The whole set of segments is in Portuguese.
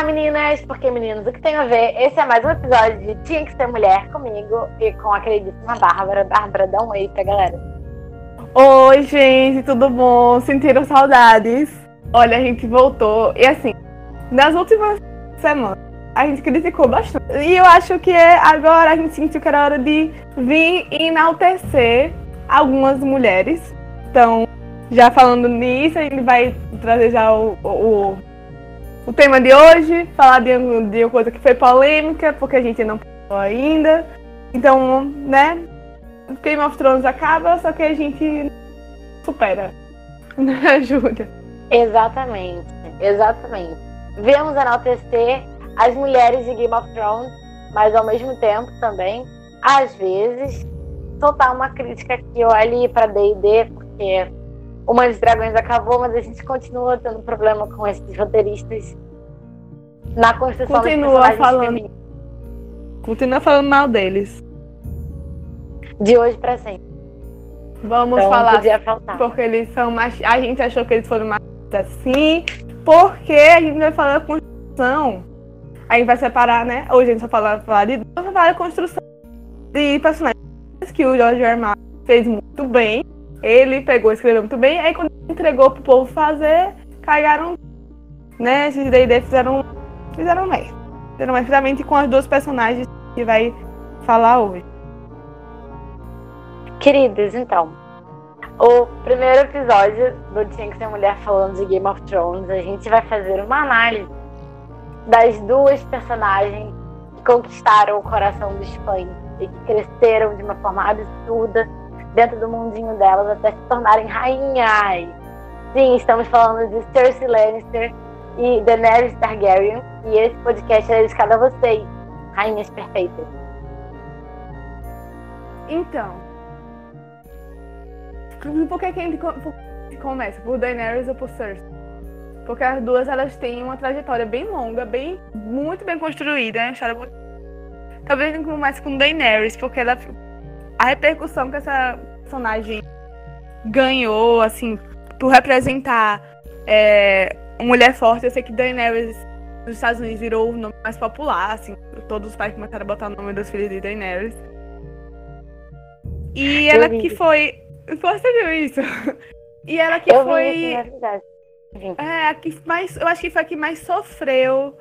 Olá, meninas, porque meninos, o que tem a ver? Esse é mais um episódio de Tinha que Ser Mulher comigo e com a queridíssima Bárbara. Bárbara, dá um oi pra galera. Oi, gente, tudo bom? Sentiram saudades? Olha, a gente voltou. E assim, nas últimas semanas, a gente criticou bastante. E eu acho que é, agora a gente sentiu que era hora de vir enaltecer algumas mulheres. Então, já falando nisso, a gente vai trazer já o, o, o tema de hoje, falar de, de uma coisa que foi polêmica, porque a gente não falou ainda. Então, né? Game of Thrones acaba, só que a gente supera. Né, Júlia? Exatamente, exatamente. Vemos enaltecer as mulheres de Game of Thrones, mas ao mesmo tempo também, às vezes, soltar uma crítica aqui ou ali para D&D, porque o Mãe dos Dragões acabou, mas a gente continua tendo problema com esses roteiristas na construção continua falando Continua falando mal deles. De hoje para sempre. Vamos então, falar porque eles são mais. A gente achou que eles foram mais assim, porque a gente vai falar da construção. A gente vai separar, né? Hoje a gente só fala, falar de. Vamos falar da construção de personagens que o George R. Martin fez muito bem. Ele pegou, escreveu muito bem. Aí quando entregou pro povo fazer, cagaram. Né? Esses D&D fizeram. Fizeram merda. Fizeram merda, principalmente com as duas personagens que vai falar hoje. Queridos, então, o primeiro episódio do Tinha que Ser Mulher falando de Game of Thrones, a gente vai fazer uma análise das duas personagens que conquistaram o coração dos fãs e que cresceram de uma forma absurda dentro do mundinho delas até se tornarem rainhas. Sim, estamos falando de Cersei Lannister e Daenerys Targaryen e esse podcast é dedicado a vocês, rainhas perfeitas. Então, por que, que a gente começa? Por Daenerys ou por Cersei? Porque as duas elas têm uma trajetória bem longa, bem muito bem construída, né? Talvez não comece com Daenerys, porque ela a repercussão que essa personagem ganhou, assim, por representar é, uma mulher forte, eu sei que Daenerys nos Estados Unidos virou o nome mais popular, assim, todos os pais começaram a botar o nome dos filhos de Daenerys. E ela que foi você viu isso? E ela que eu foi. Vi, é verdade. É, a que mais. Eu acho que foi a que mais sofreu.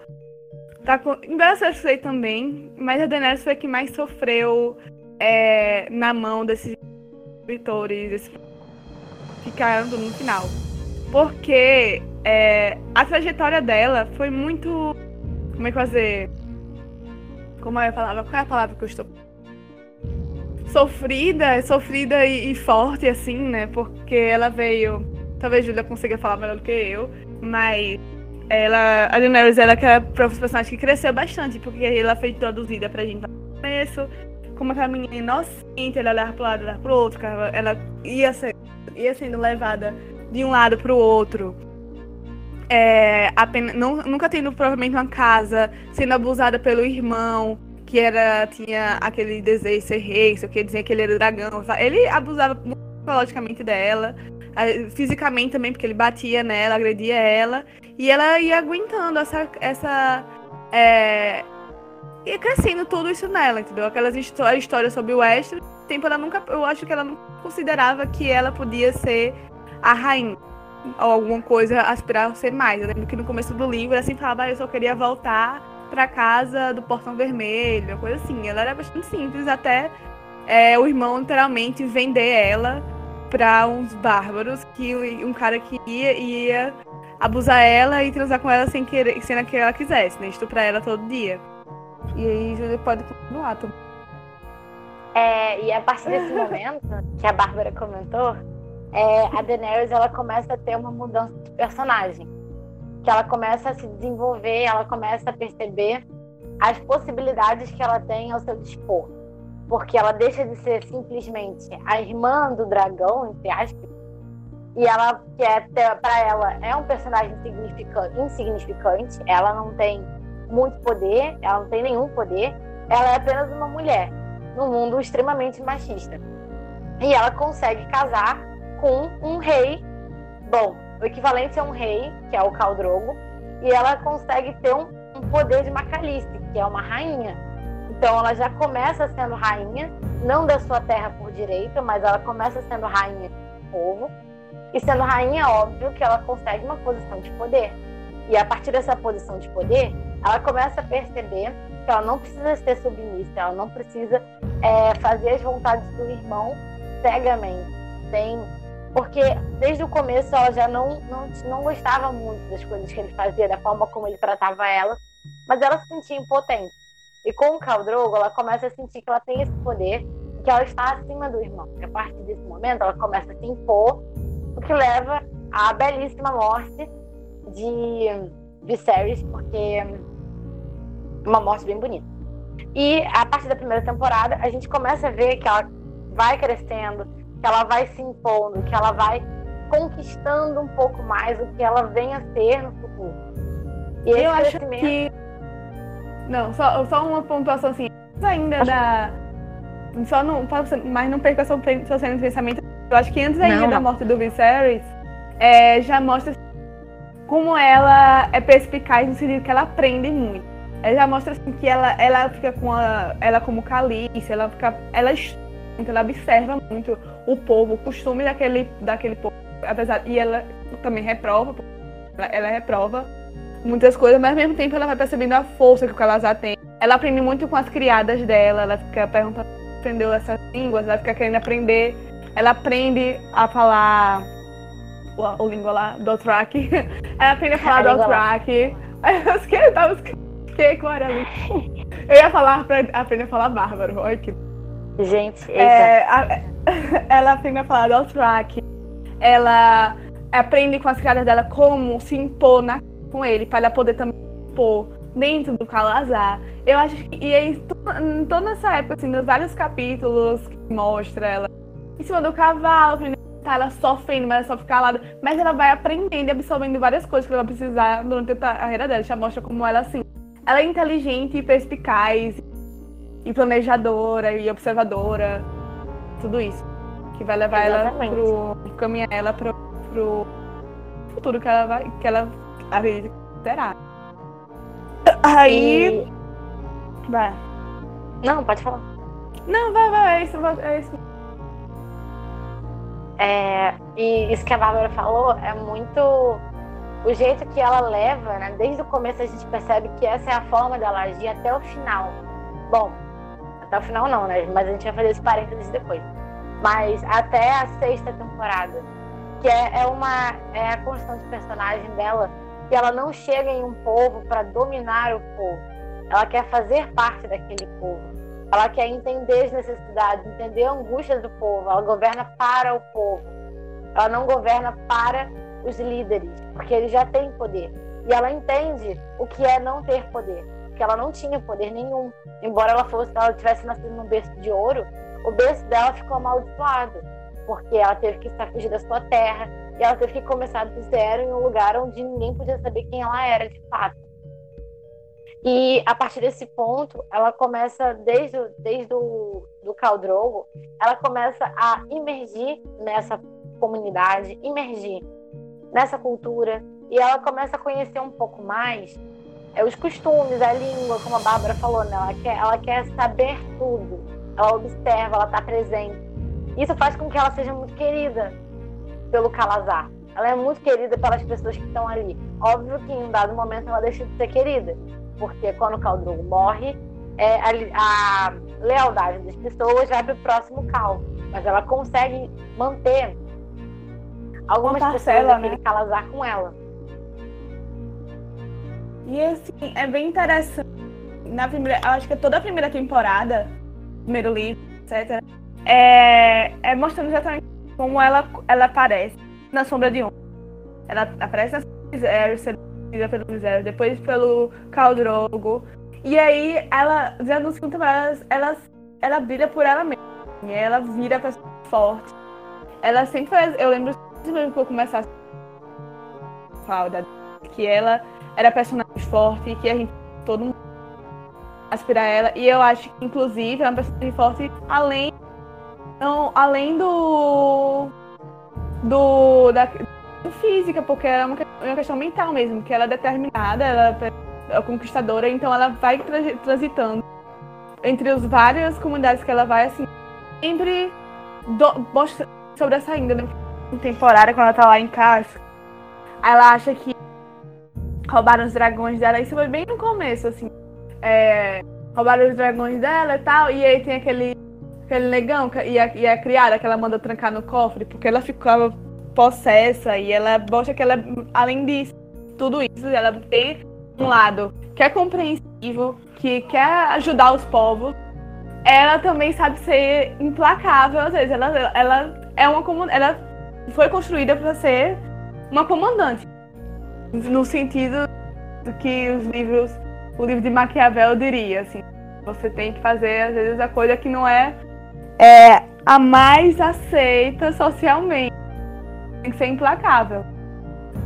Tá, embora eu sei também, mas a Daenerys foi a que mais sofreu é, na mão desses escritores, desses ficaram no final. Porque é, a trajetória dela foi muito. Como é que fazer? Como é a palavra? Qual é a palavra que eu estou sofrida, sofrida e, e, forte, assim, né? Porque ela veio. Talvez Julia consiga falar melhor do que eu, mas ela. A Daenerys, ela que é personagem que cresceu bastante, porque ela foi introduzida pra gente no começo, como aquela menina inocente, ela olhava pro lado, olhava pro outro, ela ia, ser, ia sendo levada de um lado pro outro. É, apenas, não, nunca tendo provavelmente uma casa, sendo abusada pelo irmão, que era tinha aquele desejo de ser rei, sei o que, dizia que ele era dragão. Ele abusava psicologicamente dela, fisicamente também, porque ele batia nela, agredia ela, e ela ia aguentando essa. essa é, ia crescendo tudo isso nela, entendeu? Aquelas histórias sobre o Westeros, tempo ela nunca. Eu acho que ela não considerava que ela podia ser a rainha. Ou alguma coisa aspirar a ser mais. Eu lembro que no começo do livro ela sempre falava, ah, eu só queria voltar pra casa do Portão Vermelho, coisa assim. Ela era bastante simples, até é, o irmão literalmente vender ela pra uns bárbaros, que um cara que ia, ia abusar ela e transar com ela sem querer, sendo que ela quisesse, né? Estuprar ela todo dia. E aí Júlia pode continuar também. É, e a partir desse momento que a Bárbara comentou, é, a Daenerys ela começa a ter uma mudança de personagem que ela começa a se desenvolver, ela começa a perceber as possibilidades que ela tem ao seu dispor. Porque ela deixa de ser simplesmente a irmã do dragão, entre aspas, e ela que é para ela é um personagem insignificante, insignificante, ela não tem muito poder, ela não tem nenhum poder, ela é apenas uma mulher num mundo extremamente machista. E ela consegue casar com um rei bom, o equivalente a um rei, que é o Khal Drogo, e ela consegue ter um, um poder de Macalice, que é uma rainha. Então ela já começa sendo rainha, não da sua terra por direito, mas ela começa sendo rainha do povo. E sendo rainha, óbvio que ela consegue uma posição de poder. E a partir dessa posição de poder, ela começa a perceber que ela não precisa ser submissa, ela não precisa é, fazer as vontades do irmão cegamente, sem porque desde o começo ela já não, não, não gostava muito das coisas que ele fazia, da forma como ele tratava ela, mas ela se sentia impotente. E com o Caldrogo, ela começa a sentir que ela tem esse poder que ela está acima do irmão. E a partir desse momento, ela começa a se impor, o que leva à belíssima morte de Viserys, porque uma morte bem bonita. E a partir da primeira temporada, a gente começa a ver que ela vai crescendo, que ela vai se impondo, que ela vai conquistando um pouco mais o que ela vem a ser no futuro. E eu acho crescimento... que não, só, só uma pontuação assim, ainda da só não, mas não perca seu, seu de pensamento. Eu acho que antes ainda não, da morte do Viserys, é, já mostra como ela é perspicaz no sentido que ela aprende muito. Ela já mostra assim, que ela, ela fica com a, ela como Calice, ela fica, ela ela observa muito o povo, o costume daquele, daquele povo, apesar e ela também reprova, ela, ela reprova muitas coisas, mas ao mesmo tempo ela vai percebendo a força que o Calazar tem. Ela aprende muito com as criadas dela, ela fica perguntando, aprendeu essas línguas, ela fica querendo aprender, ela aprende a falar o, o língua lá, do track, ela aprende a falar do track. Eu fiquei, eu tava fiquei com ali. Eu ia falar, aprender a falar bárbaro, olha que Gente, é, a, ela aprende a falar do track. Ela aprende com as caras dela como se impor na, com ele, para ela poder também impor dentro do Calazar. Eu acho que. E aí, toda essa época, assim, nos vários capítulos que mostra ela em cima do cavalo, tá ela sofrendo, mas ela sofre calada. Mas ela vai aprendendo e absorvendo várias coisas que ela vai precisar durante a carreira dela. Já mostra como ela, assim, ela é inteligente e perspicaz e planejadora e observadora, tudo isso. Que vai levar Exatamente. ela pro. caminhar ela pro, pro futuro que ela vai. que ela acredita que terá. Aí. E... Vai. Não, pode falar. Não, vai, vai, é isso, é isso. É, e isso que a Bárbara falou é muito o jeito que ela leva, né? Desde o começo a gente percebe que essa é a forma dela agir até o final. Bom, até o final não, né? Mas a gente vai fazer esse parênteses depois. Mas até a sexta temporada, que é, é uma é a construção de personagem dela, que ela não chega em um povo para dominar o povo. Ela quer fazer parte daquele povo. Ela quer entender as necessidades, entender a angústia do povo. Ela governa para o povo. Ela não governa para os líderes, porque eles já têm poder. E ela entende o que é não ter poder porque ela não tinha poder nenhum. Embora ela fosse, ela tivesse nascido num berço de ouro, o berço dela ficou amaldiçoado, porque ela teve que estar fugir da sua terra e ela teve que começar do zero em um lugar onde ninguém podia saber quem ela era de fato. E a partir desse ponto, ela começa desde, desde o do Caldrogo, ela começa a imergir nessa comunidade, imergir nessa cultura, e ela começa a conhecer um pouco mais é os costumes, a língua, como a Bárbara falou, né? ela, quer, ela quer saber tudo. Ela observa, ela está presente. Isso faz com que ela seja muito querida pelo Calazar. Ela é muito querida pelas pessoas que estão ali. Óbvio que em um dado momento ela deixa de ser querida, porque quando o Caldrogo morre, é, a, a, lealdade das pessoas vai para o próximo Cal. Mas ela consegue manter algumas pessoas daquele né? Calazar com ela. E assim, é bem interessante. Na primeira, acho que toda a primeira temporada, primeiro livro, etc., é, é mostrando exatamente como ela, ela aparece na Sombra de Ombro. Ela aparece na Sombra pelo Misério, depois pelo Caldrogo. E aí, ela, já nos temporadas, ela, ela brilha por ela mesma. E ela vira a pessoa forte. Ela sempre faz. Eu lembro que eu começar a falar que ela era personagem forte, que a gente todo mundo aspira a ela. E eu acho que, inclusive, é uma personagem forte além. Não, além do. do. da física, porque é uma, uma questão mental mesmo, que ela é determinada, ela a conquistadora, então ela vai transitando entre as várias comunidades que ela vai, assim, sempre do, sobressaindo, né? Temporária, quando ela tá lá em casa. Ela acha que roubaram os dragões dela. Isso foi bem no começo, assim. É, roubaram os dragões dela e tal. E aí tem aquele, aquele negão e a, e a criada que ela manda trancar no cofre, porque ela ficava possessa e ela mostra que ela, além disso, tudo isso, ela tem um lado que é compreensivo, que quer ajudar os povos. Ela também sabe ser implacável, às vezes. Ela, ela é uma ela foi construída para ser uma comandante no sentido do que os livros, o livro de Maquiavel diria, assim, você tem que fazer às vezes a coisa que não é, é a mais aceita socialmente, tem que ser implacável.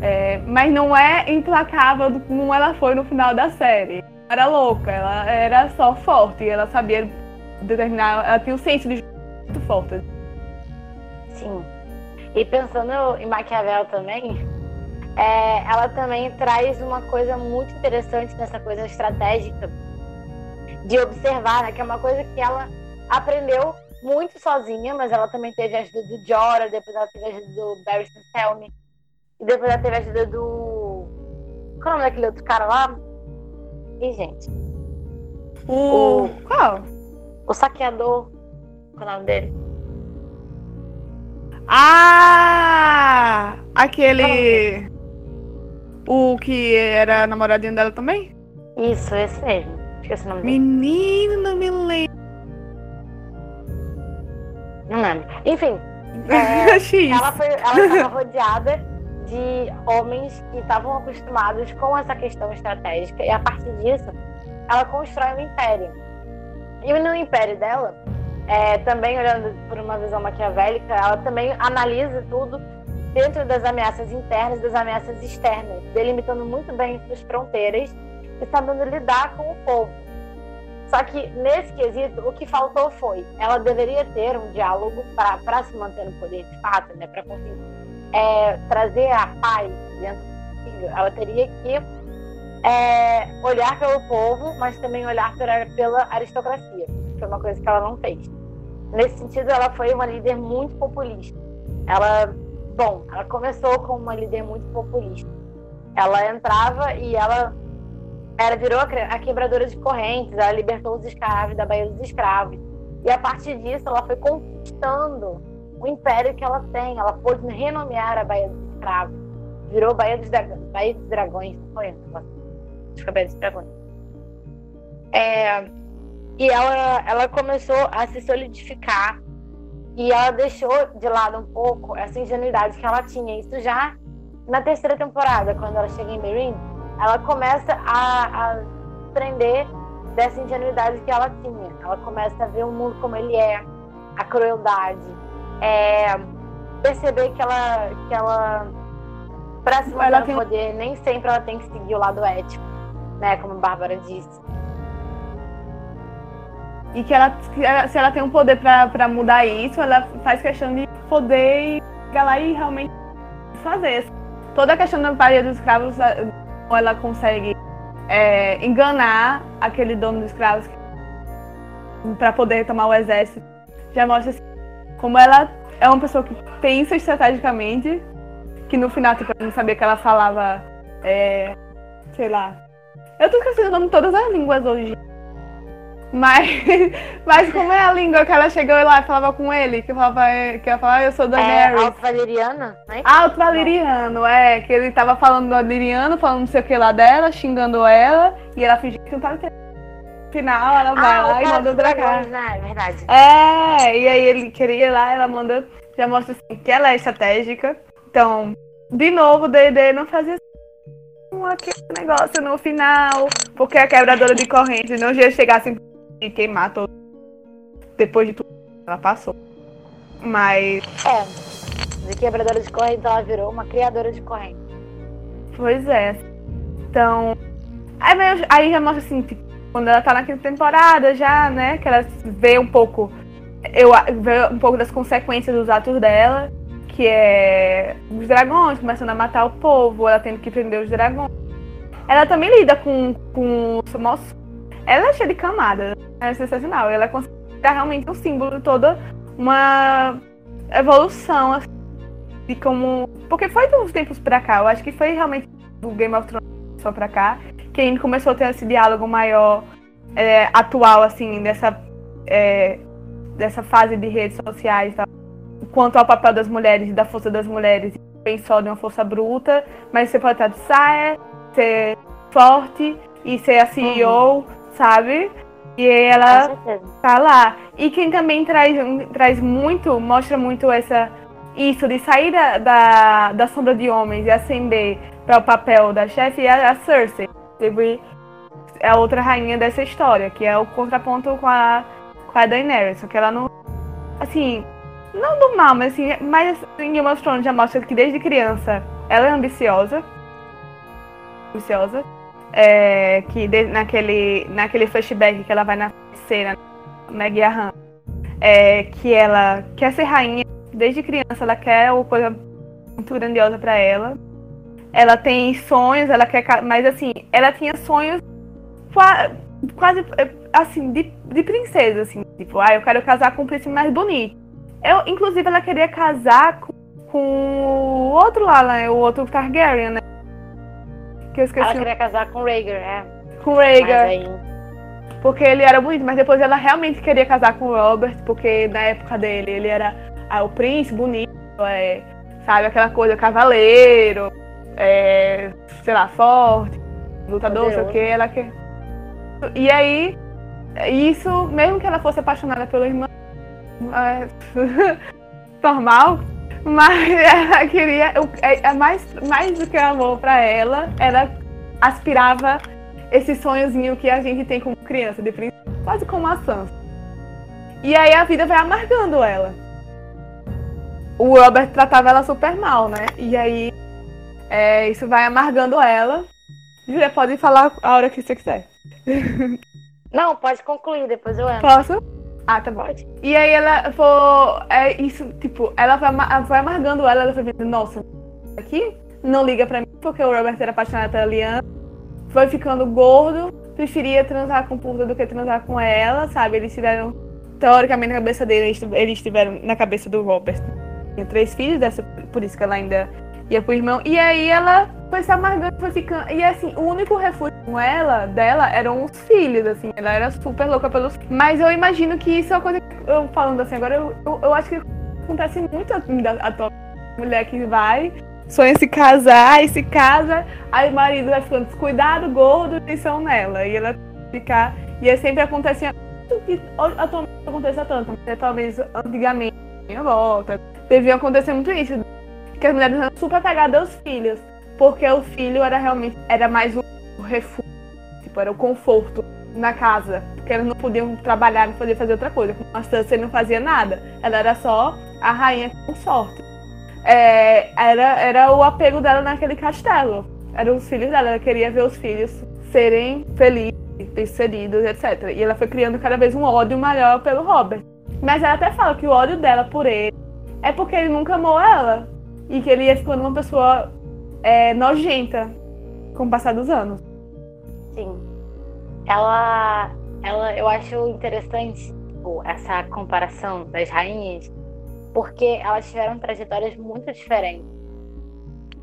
É, mas não é implacável como ela foi no final da série. Era louca, ela era só forte, ela sabia determinar, ela tinha um senso de muito forte. Sim. E pensando em Maquiavel também, é, ela também traz uma coisa muito interessante nessa coisa estratégica de observar, né, que é uma coisa que ela aprendeu muito sozinha, mas ela também teve a ajuda do Jorah, depois ela teve a ajuda do Barry Selmy, e depois ela teve a ajuda do. Qual é o nome daquele outro cara lá? E, gente. O. o... Qual? O saqueador. Qual é o nome dele? Ah! Aquele. O que era namoradinho dela também? Isso, esse mesmo. Esqueci o nome dele. Menino, não me lembro. Não lembro. Enfim. É, ela foi, ela estava rodeada de homens que estavam acostumados com essa questão estratégica e a partir disso ela constrói um império. E no império dela, é, também olhando por uma visão maquiavélica, ela também analisa tudo dentro das ameaças internas e das ameaças externas, delimitando muito bem suas fronteiras e sabendo lidar com o povo. Só que nesse quesito, o que faltou foi, ela deveria ter um diálogo para se manter no poder de fato, né, para conseguir é, trazer a paz dentro do filho. Ela teria que é, olhar pelo povo, mas também olhar pela, pela aristocracia. Foi uma coisa que ela não fez. Nesse sentido, ela foi uma líder muito populista. Ela Bom, ela começou como uma líder muito populista. Ela entrava e ela era, virou a quebradora de correntes, ela libertou os escravos da Baía dos Escravos. E a partir disso, ela foi conquistando o império que ela tem. Ela pôde renomear a Baía dos Escravos. Virou Baía dos, Baía dos Dragões, foi? Acho que é Baía dos Dragões. É, e ela, ela começou a se solidificar e ela deixou de lado um pouco essa ingenuidade que ela tinha. Isso já na terceira temporada, quando ela chega em Meereen, ela começa a, a aprender dessa ingenuidade que ela tinha. Ela começa a ver o mundo como ele é, a crueldade, é, perceber que ela, que ela para se manter no tem... poder, nem sempre ela tem que seguir o lado ético, né? Como a Bárbara disse e que ela, se ela tem um poder para mudar isso, ela faz questão de poder chegar lá e realmente fazer. Toda a questão da Bahia dos Escravos, ela consegue é, enganar aquele dono dos escravos para poder tomar o exército, já mostra assim, como ela é uma pessoa que pensa estrategicamente, que no final, tipo, eu não sabia que ela falava, é, sei lá. Eu tô esquecendo o nome de todas as línguas hoje. Mas, mas como é a língua que ela chegou lá e falava com ele? Que, falava, que ela falava, ah, eu sou da é, Alto Valeriano? Né? Alto Valeriano, é. Que ele tava falando do Valeriano, falando não sei o que lá dela, xingando ela, e ela fingiu que não tava entendendo. No final, ela vai ah, lá e manda o dragão. Né? É verdade. É, e aí ele queria ir lá, ela manda, já mostra assim, que ela é estratégica. Então, de novo, o D&D não fazia aquele negócio no final, porque a quebradora de corrente não ia chegar assim e queimar todo. Depois de tudo, ela passou. Mas. É. De quebradora de corrente, ela virou uma criadora de corrente. Pois é. Então. Aí, aí já mostra assim, tipo, quando ela tá naquela temporada já, né? Que ela vê um pouco. Eu vê um pouco das consequências dos atos dela. Que é os dragões começando a matar o povo, ela tendo que prender os dragões. ela também lida com, com o nosso. Ela é cheia de camada, é sensacional. Ela é realmente um símbolo de toda uma evolução assim, de como. Porque foi dos tempos pra cá, eu acho que foi realmente do Game of Thrones só pra cá, que a começou a ter esse diálogo maior é, atual, assim, dessa, é, dessa fase de redes sociais, tá? quanto ao papel das mulheres e da força das mulheres, bem só de uma força bruta, mas você pode estar de saia, ser forte e ser a CEO, uhum. Sabe? E ela tá lá. E quem também traz, traz muito, mostra muito essa isso de sair da, da, da sombra de homens e ascender para o papel da chefe é a Cersei. É a outra rainha dessa história, que é o contraponto com a, com a Daenerys. Só que ela não. Assim, não do mal, mas assim, mas em Game of Thrones já mostra que desde criança ela é ambiciosa. Ambiciosa. É, que de, naquele, naquele flashback que ela vai na cena, Maggie Ahan, é, que ela quer ser rainha desde criança, ela quer uma coisa muito grandiosa para ela. Ela tem sonhos, ela quer. Mas assim, ela tinha sonhos quase assim, de, de princesa, assim, tipo, ah, eu quero casar com o príncipe mais bonito. Eu, inclusive, ela queria casar com, com o outro lá, né? O outro Targaryen, né? Que eu esqueci. Ela queria casar com o Rhaegar, é. Com o Rhaegar. Aí... Porque ele era bonito, mas depois ela realmente queria casar com o Robert, porque na época dele ele era ah, o príncipe bonito, é, sabe? Aquela coisa, cavaleiro, é, sei lá, forte, lutador, sei o que, ela quer. E aí, isso, mesmo que ela fosse apaixonada pelo irmão, é, normal, mas ela queria, é, é mais, mais do que amor para ela, ela aspirava esse sonhozinho que a gente tem como criança, de quase como a Sansa. E aí a vida vai amargando ela. O Robert tratava ela super mal, né? E aí é, isso vai amargando ela. Julia, pode falar a hora que você quiser. Não, pode concluir, depois eu entro. Posso? Ah, tá bom. E aí ela foi. É isso, tipo, ela foi, amargando ela, ela foi vendo, nossa, aqui não liga pra mim, porque o Robert era apaixonado pela Liana. Foi ficando gordo, preferia transar com Purta do que transar com ela, sabe? Eles tiveram, teoricamente, na cabeça dele, eles tiveram na cabeça do Robert. Tinha três filhos, dessa, por isso que ela ainda ia pro irmão. E aí ela foi se amargando, foi ficando. E assim, o único refúgio com ela, dela, eram os filhos, assim. Ela era super louca pelos. Mas eu imagino que isso é uma coisa que eu falando assim, agora eu, eu, eu acho que acontece muito assim, da tua mulher que vai, sonha se casar, e se casa, aí o marido vai ficando descuidado, gordo, atenção nela. E ela ficar. E é sempre acontece. Atualmente não acontece tanto, mas talvez antigamente, minha volta, devia acontecer muito isso que as mulheres eram super apegadas aos filhos, porque o filho era realmente era mais um refúgio, tipo, era o conforto na casa, porque elas não podiam trabalhar, não podiam fazer outra coisa. Como a Sansa não fazia nada, ela era só a rainha com sorte. É, era, era o apego dela naquele castelo. Eram os filhos dela, ela queria ver os filhos serem felizes, bem-sucedidos, etc. E ela foi criando cada vez um ódio maior pelo Robert. Mas ela até fala que o ódio dela por ele é porque ele nunca amou ela e que ele ia ficando uma pessoa é, nojenta com o passar dos anos. Sim. Ela, ela, eu acho interessante tipo, essa comparação das rainhas, porque elas tiveram trajetórias muito diferentes.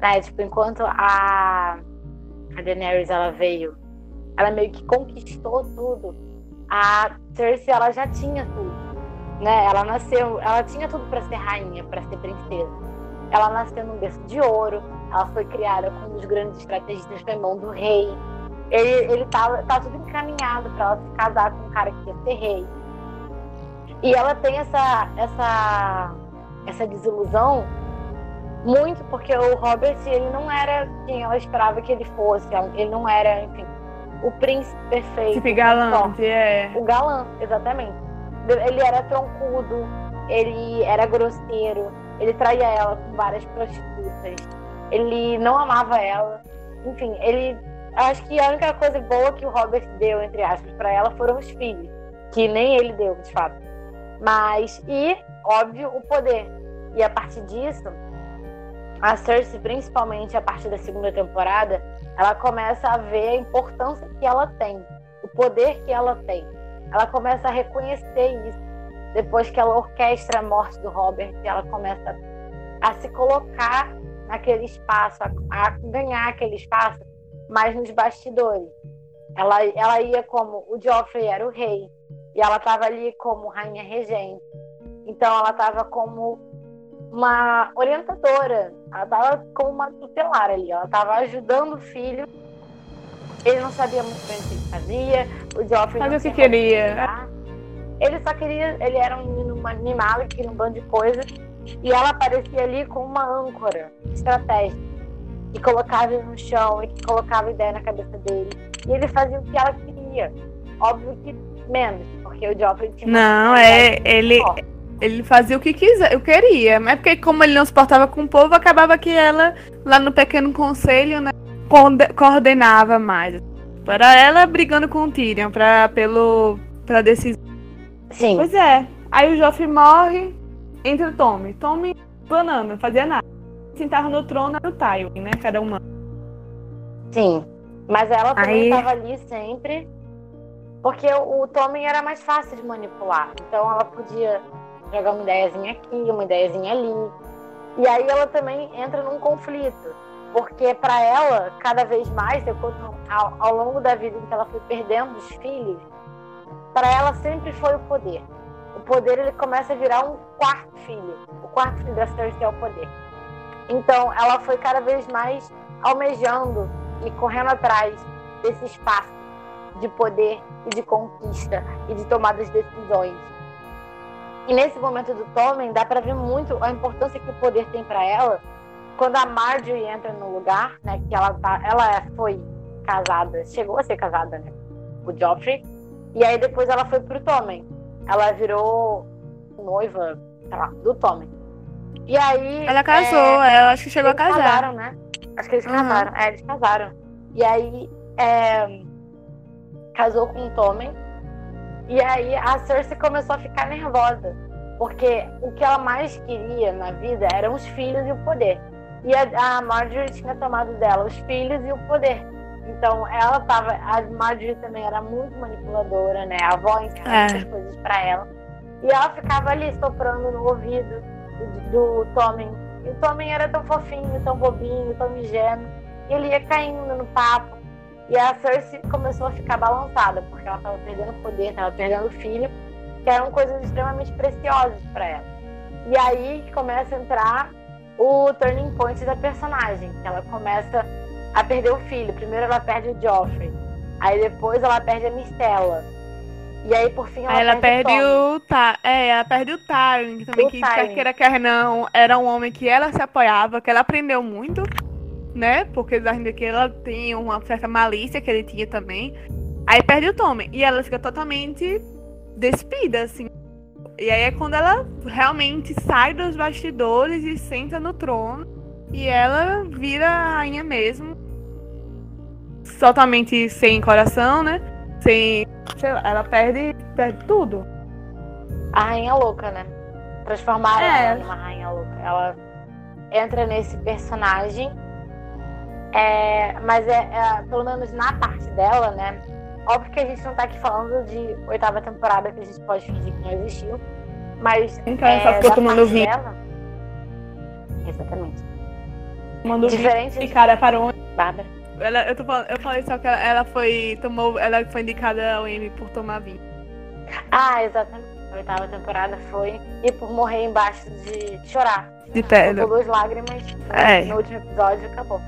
Né? Tipo, enquanto a, a Daenerys ela veio, ela meio que conquistou tudo. A Cersei ela já tinha tudo, né? Ela nasceu, ela tinha tudo para ser rainha, para ser princesa ela nasceu num berço de ouro, ela foi criada com um dos grandes estrategistas foi irmão do rei. Ele, ele tá, tá tudo encaminhado para ela se casar com um cara que ia ser rei. E ela tem essa, essa, essa desilusão muito porque o Robert ele não era quem ela esperava que ele fosse. Ele não era, enfim, o príncipe perfeito. Tipo galante, é. O galã, exatamente. Ele era troncudo, ele era grosseiro, ele traía ela com várias prostitutas. Ele não amava ela. Enfim, ele. Acho que a única coisa boa que o Robert deu, entre aspas, para ela foram os filhos. Que nem ele deu, de fato. Mas, e, óbvio, o poder. E a partir disso, a Cersei, principalmente a partir da segunda temporada, ela começa a ver a importância que ela tem, o poder que ela tem. Ela começa a reconhecer isso. Depois que ela orquestra a morte do Robert, ela começa a se colocar naquele espaço, a, a ganhar aquele espaço, mas nos bastidores. Ela, ela ia como o Joffrey era o rei, e ela estava ali como rainha regente. Então ela estava como uma orientadora, ela estava como uma tutelar ali, ela estava ajudando o filho. Ele não sabia muito bem o que fazia, o Joffrey Sabe não o que queria? Ele só queria, ele era um menino animado que queria um bando de coisas, e ela aparecia ali com uma âncora estratégica, que colocava ele no chão e que colocava ideia na cabeça dele. E ele fazia o que ela queria. Óbvio que menos, porque o Joffrey tinha. Não, é. Ele, forte. ele fazia o que quiser, eu queria. Mas porque como ele não se portava com o povo, acabava que ela, lá no pequeno conselho, né, coordenava mais. Para ela brigando com o Tyrion pra, pelo, pra decisão. Sim. Pois é. Aí o Joffrey morre, entra o Tommy. Tommy planando, não fazia nada. Sentava no trono era o Tywin, né? Cada uma. Sim. Mas ela também Aí- estava ali sempre. Porque o, Tommen era mais fácil de manipular. Então ela podia jogar uma ideiazinha aqui, uma ideiazinha ali. E aí ela também entra num conflito. Porque para ela, cada vez mais, ao, ao longo da vida em que ela foi perdendo os filhos, para ela sempre foi o poder. O poder ele começa a virar um quarto filho. O quarto filho da Cersei é o poder. Então ela foi cada vez mais almejando e correndo atrás desse espaço de poder e de conquista e de tomada de decisões. E nesse momento do Tommen dá para ver muito a importância que o poder tem para ela quando a Marjorie entra no lugar, né, que ela tá, ela foi casada, chegou a ser casada, né, com o Joffrey, e aí depois ela foi pro Tommen. Ela virou noiva, sei lá, do Tommen. E aí Ela é, casou, ela acho que chegou a eles casar. casaram, né? Acho que eles Uhum. casaram. É, eles casaram. E aí, é, casou com o Tommen. E aí a Cersei começou a ficar nervosa. Porque o que ela mais queria na vida eram os filhos e o poder. E a, a Marjorie tinha tomado dela os filhos e o poder. Então ela tava. A Marjorie também era muito manipuladora, né? A avó ensinava É. coisas pra ela. E ela ficava ali soprando no ouvido do, do Tommen. E o Tommen era tão fofinho, tão bobinho, tão ingênuo. E ele ia caindo no papo. E a Cersei começou a ficar balançada, porque ela estava perdendo poder, estava perdendo o filho, que eram coisas extremamente preciosas para ela. E aí começa a entrar o turning point da personagem, que ela começa a perder o filho. Primeiro ela perde o Joffrey, aí depois ela perde a Mistela. E aí por fim ela, Aí ela perde, perde o. Ta... É, ela perde o Tyrion, que também O que Tyrion. quer queira, quer não, era um homem que ela se apoiava, que ela aprendeu muito, né? Porque ainda que ela tem uma certa malícia que ele tinha também. Aí perde o Tommen. E ela fica totalmente despida, assim. E aí é quando ela realmente sai dos bastidores e senta no trono. E ela vira a rainha mesmo. Totalmente sem coração, né? Sem. Sei lá, ela perde, perde tudo. a rainha louca, né? Transformaram É. ela numa rainha louca. Ela entra nesse personagem, é, mas é, é, pelo menos na parte dela, né? Óbvio que a gente não tá aqui falando de oitava temporada que a gente pode fingir que não existiu, mas Então, é, só ficou tomando vinho. dela, exatamente. Mandou vir Diferente de cara parou. Bárbara. Ela, eu, tô falando, eu falei só que ela, ela foi. Tomou, ela foi indicada ao Emmy por tomar vinho. Ah, exatamente. A oitava temporada foi e por morrer embaixo de chorar. De pedra. Botou duas lágrimas É. no último episódio acabou.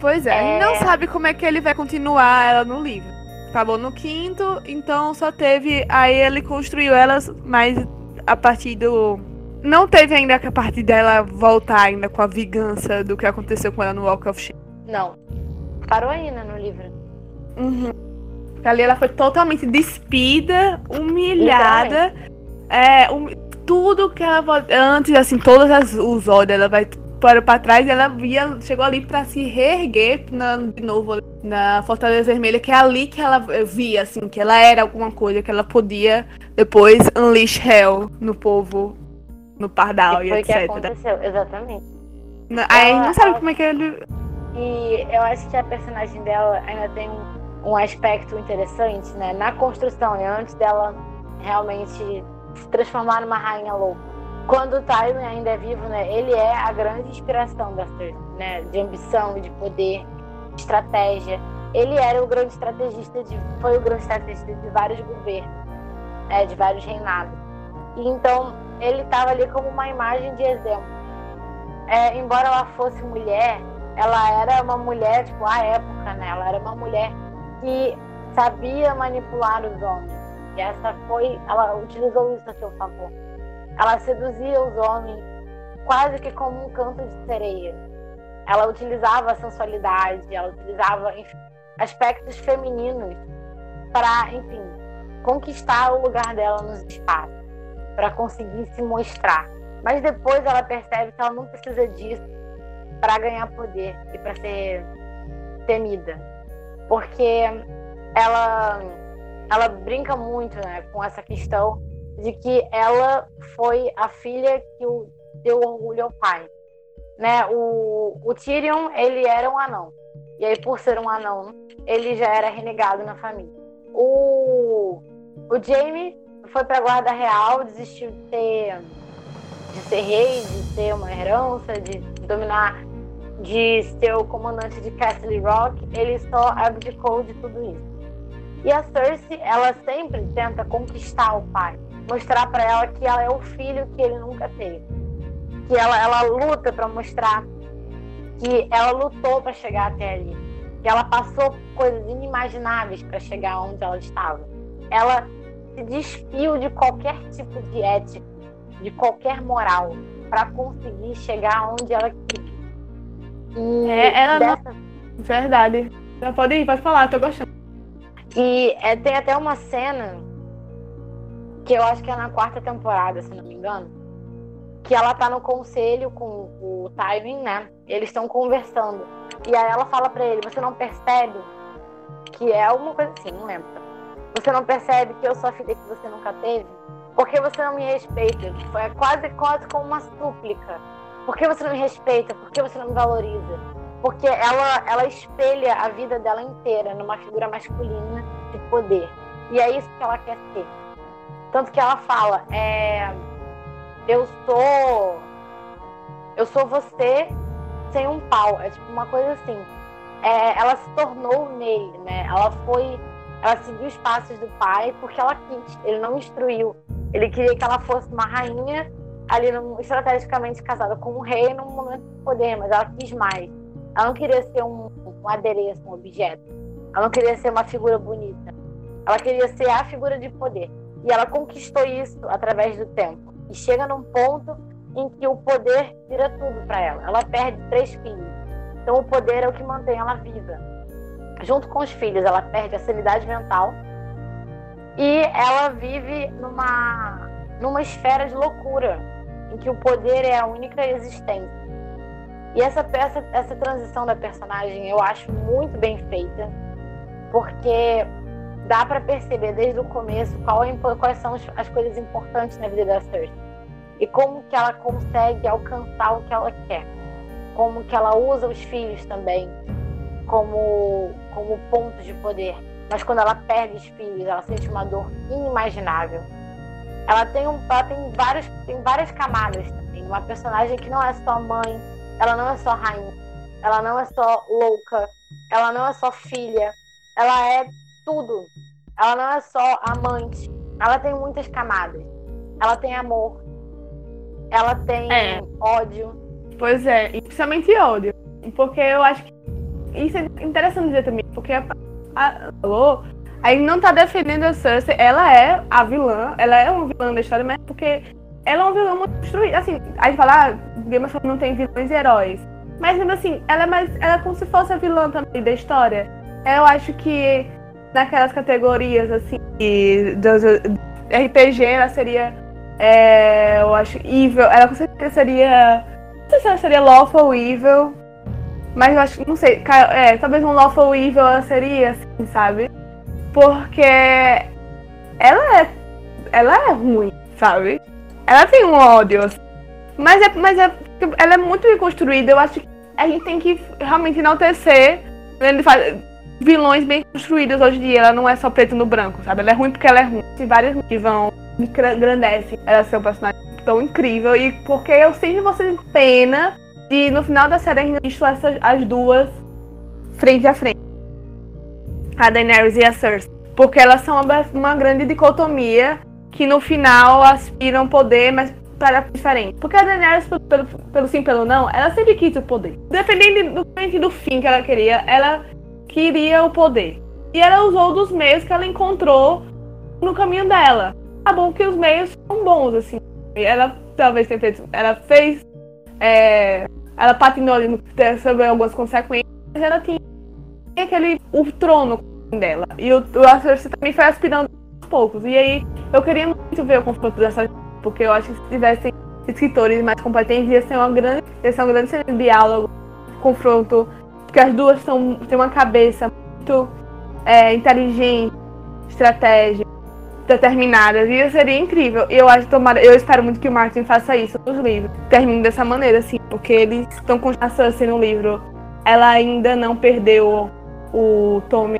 Pois é, a gente É. não sabe como é que ele vai continuar ela no livro. Acabou no quinto, então só teve. Aí ele construiu elas, mas a partir do. Não teve ainda a parte dela voltar ainda com a vingança do que aconteceu com ela no Walk of Shame. Não. Parou aí, né, no livro. Uhum. Ali ela foi totalmente despida, humilhada. É, tudo que ela antes, assim, todos as- os olhos dela vai para pra trás, ela via, chegou ali pra se reerguer na- de novo na Fortaleza Vermelha, que é ali que ela via, assim, que ela era alguma coisa, que ela podia depois unleash hell no povo, no pardal E e, etc. aconteceu, exatamente. Aí Ela- não sabe ela- como é que ele. E eu acho que a personagem dela ainda tem um, um aspecto interessante, né? Na construção, né? antes dela realmente se transformar numa rainha louca. Quando o Tywin ainda é vivo, né? Ele é a grande inspiração da Cersei, né? De ambição, de poder, de estratégia. Ele era o grande estrategista de, foi o grande estrategista de vários governos, né? de vários reinados. E então ele estava ali como uma imagem de exemplo. É, embora ela fosse mulher, ela era uma mulher, tipo, à época, né? Ela era uma mulher que sabia manipular os homens. E essa foi, ela utilizou isso a seu favor. Ela seduzia os homens quase que como um canto de sereia. Ela utilizava a sensualidade, ela utilizava enfim, aspectos femininos para, enfim, conquistar o lugar dela nos espaços, para conseguir se mostrar. Mas depois ela percebe que ela não precisa disso para ganhar poder e para ser temida. Porque ela ela brinca muito, né, com essa questão de que ela foi a filha que o, deu orgulho ao pai. Né? O, o Tyrion, ele era um anão. E aí, por ser um anão, ele já era renegado na família. O, o Jaime foi para a guarda real, desistiu de de ser rei, de ter uma herança, de dominar, de ser o comandante de Castle Rock. Ele só abdicou de tudo isso. E a Cersei, ela sempre tenta conquistar o pai, mostrar para ela que ela é o filho que ele nunca teve. Que ela, ela luta para mostrar que ela lutou para chegar até ali. Que ela passou coisas inimagináveis para chegar onde ela estava. Ela se despiu de qualquer tipo de ética, de qualquer moral, para conseguir chegar onde ela. E é, ela dessa... não... Verdade. Já pode ir, pode falar, tô gostando. E é, tem até uma cena que eu acho que é na quarta temporada, se não me engano, que ela tá no conselho com o Tywin, né? Eles estão conversando. E aí ela fala para ele: Você não percebe que é uma coisa assim, não lembro. Você não percebe que eu sou a filha que você nunca teve? Porque você não me respeita? Foi quase, quase como uma súplica. Por que você não me respeita? Por que você não me valoriza? porque ela, ela espelha a vida dela inteira numa figura masculina de poder. E é isso que ela quer ser. Tanto que ela fala, é, eu sou eu sou você sem um pau. É tipo uma coisa assim. É, ela se tornou nele, né? Ela foi, ela seguiu os passos do pai porque ela quis. Ele não instruiu. Ele queria que ela fosse uma rainha ali no, estrategicamente casada com um rei num momento de poder, mas ela quis mais. Ela não queria ser um, um adereço, um objeto. Ela não queria ser uma figura bonita. Ela queria ser a figura de poder. E ela conquistou isso através do tempo. E chega num ponto em que o poder vira tudo para ela. Ela perde três filhos. Então o poder é o que mantém ela viva. Junto com os filhos, ela perde a sanidade mental e ela vive numa numa esfera de loucura, em que o poder é a única existência. E essa, essa, essa transição da personagem eu acho muito bem feita, porque dá para perceber desde o começo qual é, quais são as coisas importantes na vida da Cersei e como que ela consegue alcançar o que ela quer, como que ela usa os filhos também como como ponto de poder. Mas quando ela perde os filhos, ela sente uma dor inimaginável. Ela tem um, ela tem vários, tem várias camadas também. Uma personagem que não é só mãe, ela não é só rainha, ela não é só louca, ela não é só filha, ela é tudo. Ela não é só amante, ela tem muitas camadas. Ela tem amor, ela tem é. ódio. Pois é, e principalmente ódio. Porque eu acho que isso é interessante dizer também, porque a, falou, aí não tá defendendo a Cersei, ela é a vilã, ela é uma vilã da história, mas porque ela é uma vilã muito destruída. Assim, a gente fala, ah, Game of Thrones não tem vilões e heróis. Mas mesmo assim, ela é mais. Ela é como se fosse a vilã também da história. Eu acho que naquelas categorias, assim, dos RPG, ela seria. É, eu acho evil. Ela com certeza seria. Não sei se ela seria lawful evil. Mas eu acho, não sei, é, talvez um lawful evil ela seria, assim, sabe? Porque ela é. Ela é ruim, sabe? Ela tem um ódio, assim. Mas é, mas é ela é muito bem construída. Eu acho que a gente tem que realmente enaltecer. Faz vilões bem construídos hoje em dia. Ela não é só preto no branco, sabe? Ela é ruim porque ela é ruim. Tem várias que vão engrandecem ela ser um personagem tão incrível. E porque eu vou ser pena de no final da série a gente essas, as duas frente a frente. A Daenerys e a Cersei. Porque elas são uma, uma grande dicotomia que no final aspiram poder, mas para diferente. Porque a Daenerys, pelo, pelo, pelo sim, pelo não, ela sempre quis o poder. Dependendo do, do fim que ela queria, ela queria o poder. E ela usou dos meios que ela encontrou no caminho dela. Tá bom que os meios são bons, assim. Ela talvez tenha feito. Ela fez. É, ela patinou ali no, sobre algumas consequências, mas ela tinha aquele. o trono dela. E o, o Cersei também foi aspirando aos poucos. E aí eu queria muito ver o confronto dessas. Porque eu acho que se tivessem escritores mais competentes, ia ser uma grande. ia ser um grande diálogo, confronto porque as duas são, têm uma cabeça muito é, inteligente, estratégica, determinada. E seria incrível. Eu acho tomara, eu espero muito que o Martin faça isso nos livros. Termine dessa maneira, assim, porque eles estão com a Cersei no livro. Ela ainda não perdeu o Tommy,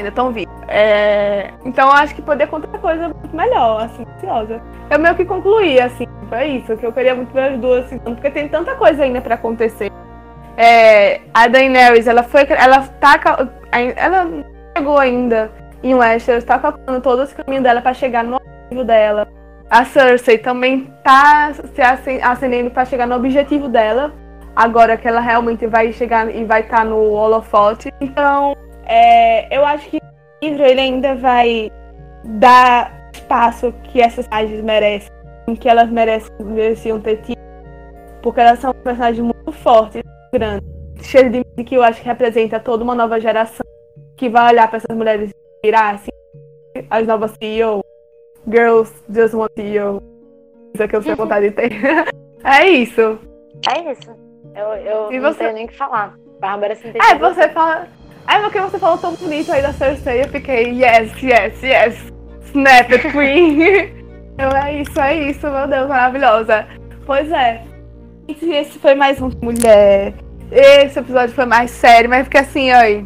ainda estão vivos. É, então eu acho que poder contar coisa muito melhor, assim, ansiosa. Eu meio que concluí, assim, é isso, que eu queria muito ver as duas, assim, porque tem tanta coisa ainda para acontecer. É, a Daenerys, ela foi. Ela tá. Ela chegou ainda em Westeros, tá calculando todo esse caminho dela para chegar no objetivo dela. A Cersei também tá se acendendo para chegar no objetivo dela. Agora que ela realmente vai chegar e vai estar tá no holofote. Então, é, eu acho que o livro ele ainda vai dar espaço que essas personagens merecem, que elas merecem, mereciam ter tido. Porque elas são personagens muito fortes grande, cheio de que eu acho que representa toda uma nova geração que vai olhar para essas mulheres e virar assim, as novas CEO, girls just want CEO. Isso é que eu tenho vontade de ter. é isso. É isso. Eu, eu não você... tenho nem o que falar. Bárbara se É, você fala. É porque você falou tão bonito aí da Cersei, eu fiquei, yes, yes, yes. Snap queen. eu, é isso, é isso, meu Deus, maravilhosa. Pois é, esse foi mais um mulher. Esse episódio foi mais sério, mas fica assim, aí.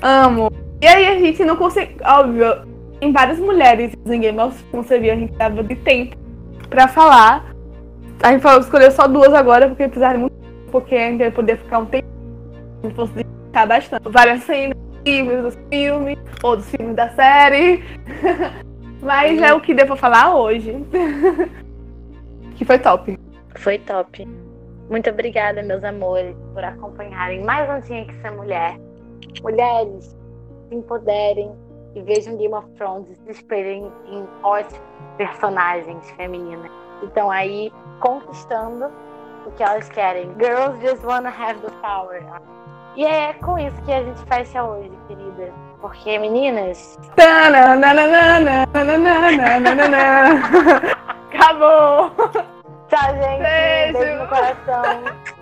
Amo. E aí a gente não consegue. Óbvio, em várias mulheres em Game of Thrones a gente tava de tempo pra falar. A gente falou, escolheu só duas agora, porque precisaram muito porque a gente ia poder ficar um tempo. Gente fosse ficar bastante. Várias cenas livros dos filmes, ou dos filmes da série. Mas é o que devo falar hoje. que foi top. Foi top. Muito obrigada, meus amores, por acompanharem mais um Tinha Que Ser Mulher. Mulheres, se empoderem e vejam Game of Thrones se espelhem em ótimas personagens femininas. Então aí, conquistando o que elas querem. Girls just wanna have the power. E é com isso que a gente fecha hoje, querida. Porque, meninas. Acabou! Tchau, gente. Beijo, Beijo no coração.